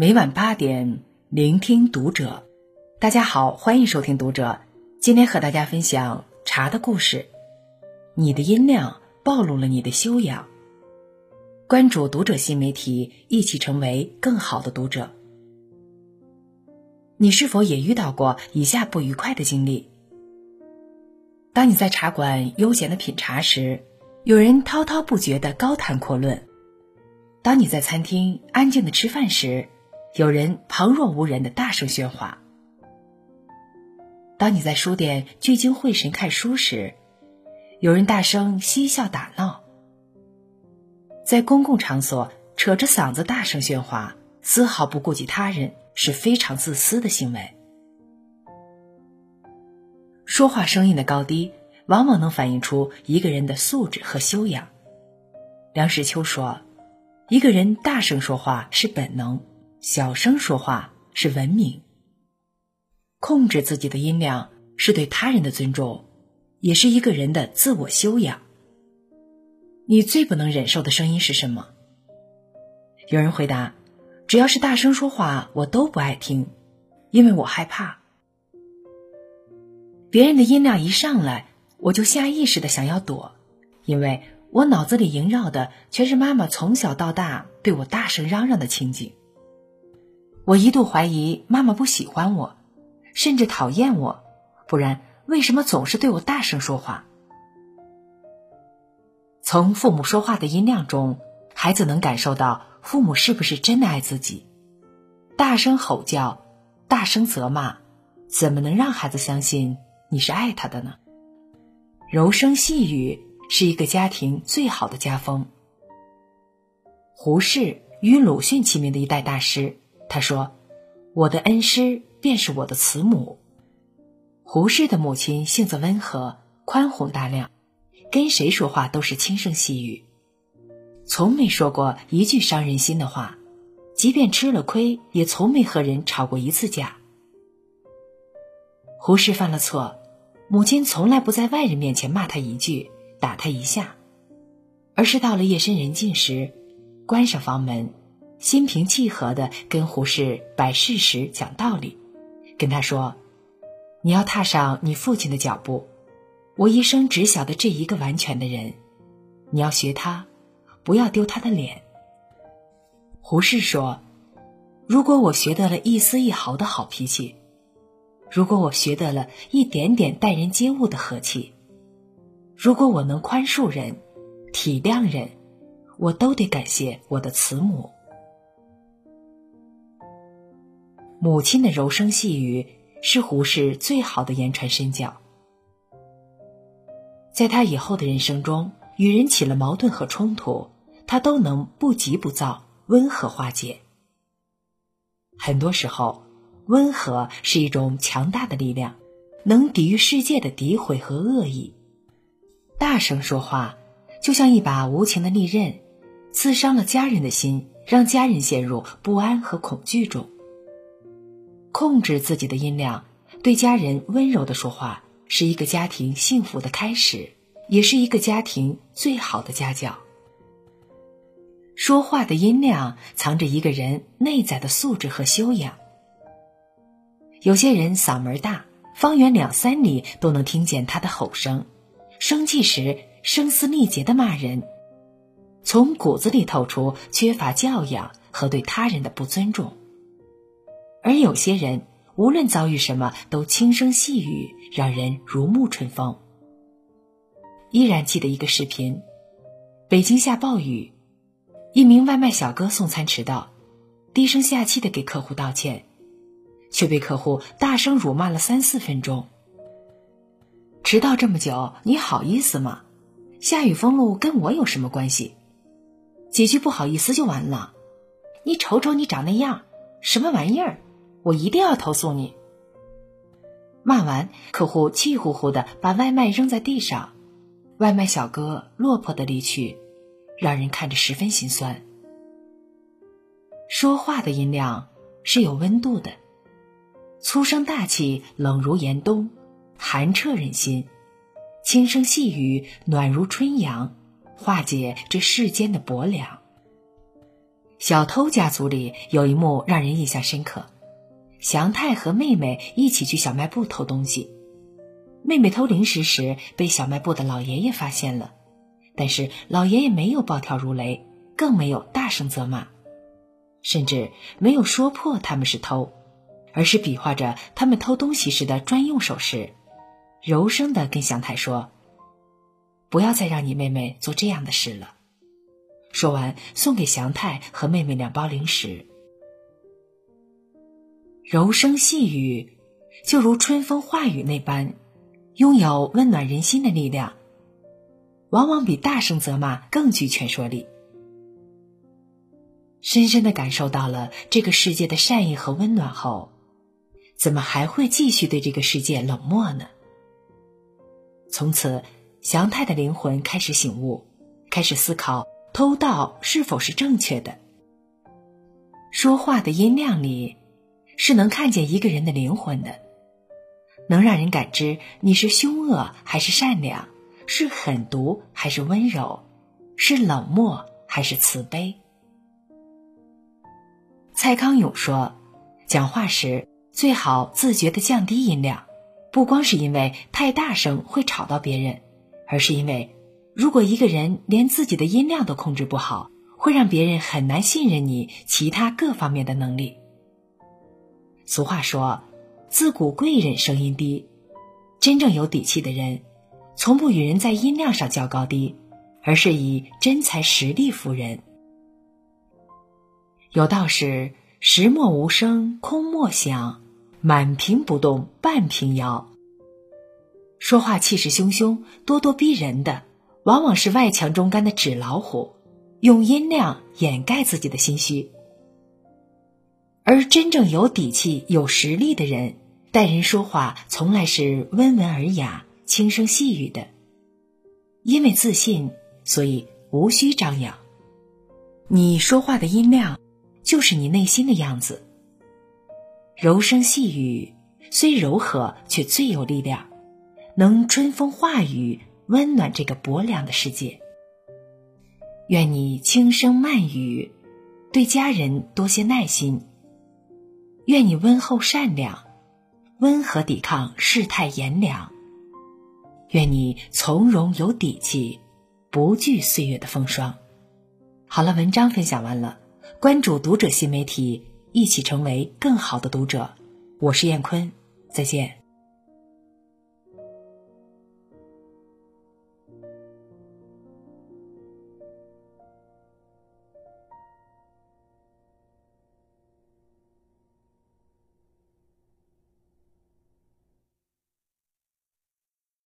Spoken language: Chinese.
每晚八点，聆听读者。大家好，欢迎收听读者。今天和大家分享茶的故事。你的音量暴露了你的修养。关注读者新媒体，一起成为更好的读者。你是否也遇到过以下不愉快的经历？当你在茶馆悠闲的品茶时，有人滔滔不绝的高谈阔论；当你在餐厅安静的吃饭时，有人旁若无人的大声喧哗；当你在书店聚精会神看书时，有人大声嬉笑打闹。在公共场所扯着嗓子大声喧哗，丝毫不顾及他人，是非常自私的行为。说话声音的高低，往往能反映出一个人的素质和修养。梁实秋说：“一个人大声说话是本能，小声说话是文明。控制自己的音量是对他人的尊重，也是一个人的自我修养。”你最不能忍受的声音是什么？有人回答：“只要是大声说话，我都不爱听，因为我害怕。”别人的音量一上来，我就下意识的想要躲，因为我脑子里萦绕的全是妈妈从小到大对我大声嚷嚷的情景。我一度怀疑妈妈不喜欢我，甚至讨厌我，不然为什么总是对我大声说话？从父母说话的音量中，孩子能感受到父母是不是真的爱自己。大声吼叫，大声责骂，怎么能让孩子相信？你是爱他的呢。柔声细语是一个家庭最好的家风。胡适与鲁迅齐名的一代大师，他说：“我的恩师便是我的慈母。”胡适的母亲性子温和、宽宏大量，跟谁说话都是轻声细语，从没说过一句伤人心的话，即便吃了亏，也从没和人吵过一次架。胡适犯了错。母亲从来不在外人面前骂他一句，打他一下，而是到了夜深人静时，关上房门，心平气和的跟胡适摆事实、讲道理，跟他说：“你要踏上你父亲的脚步，我一生只晓得这一个完全的人，你要学他，不要丢他的脸。”胡适说：“如果我学得了一丝一毫的好脾气。”如果我学得了一点点待人接物的和气，如果我能宽恕人、体谅人，我都得感谢我的慈母。母亲的柔声细语是胡适最好的言传身教。在他以后的人生中，与人起了矛盾和冲突，他都能不急不躁、温和化解。很多时候。温和是一种强大的力量，能抵御世界的诋毁和恶意。大声说话，就像一把无情的利刃，刺伤了家人的心，让家人陷入不安和恐惧中。控制自己的音量，对家人温柔的说话，是一个家庭幸福的开始，也是一个家庭最好的家教。说话的音量，藏着一个人内在的素质和修养。有些人嗓门大，方圆两三里都能听见他的吼声，生气时声嘶力竭的骂人，从骨子里透出缺乏教养和对他人的不尊重。而有些人无论遭遇什么都轻声细语，让人如沐春风。依然记得一个视频：北京下暴雨，一名外卖小哥送餐迟到，低声下气的给客户道歉。却被客户大声辱骂了三四分钟。迟到这么久，你好意思吗？下雨封路跟我有什么关系？几句不好意思就完了？你瞅瞅你长那样，什么玩意儿？我一定要投诉你！骂完，客户气呼呼的把外卖扔在地上，外卖小哥落魄的离去，让人看着十分心酸。说话的音量是有温度的。粗声大气，冷如严冬，寒彻人心；轻声细语，暖如春阳，化解这世间的薄凉。小偷家族里有一幕让人印象深刻：祥太和妹妹一起去小卖部偷东西，妹妹偷零食时被小卖部的老爷爷发现了，但是老爷爷没有暴跳如雷，更没有大声责骂，甚至没有说破他们是偷，而是比划着他们偷东西时的专用手势，柔声的跟祥太说：“不要再让你妹妹做这样的事了。”说完，送给祥太和妹妹两包零食。柔声细语，就如春风化雨那般，拥有温暖人心的力量，往往比大声责骂更具劝说力。深深的感受到了这个世界的善意和温暖后，怎么还会继续对这个世界冷漠呢？从此，祥太的灵魂开始醒悟，开始思考。偷盗是否是正确的？说话的音量里，是能看见一个人的灵魂的，能让人感知你是凶恶还是善良，是狠毒还是温柔，是冷漠还是慈悲。蔡康永说，讲话时最好自觉的降低音量，不光是因为太大声会吵到别人，而是因为。如果一个人连自己的音量都控制不好，会让别人很难信任你其他各方面的能力。俗话说：“自古贵人声音低。”真正有底气的人，从不与人在音量上较高低，而是以真才实力服人。有道是：“石墨无声空莫响，满屏不动半屏摇。”说话气势汹汹、咄咄逼人的。往往是外强中干的纸老虎，用音量掩盖自己的心虚。而真正有底气、有实力的人，待人说话从来是温文尔雅、轻声细语的。因为自信，所以无需张扬。你说话的音量，就是你内心的样子。柔声细语虽柔和，却最有力量，能春风化雨。温暖这个薄凉的世界。愿你轻声慢语，对家人多些耐心。愿你温厚善良，温和抵抗世态炎凉。愿你从容有底气，不惧岁月的风霜。好了，文章分享完了，关注读者新媒体，一起成为更好的读者。我是燕坤，再见。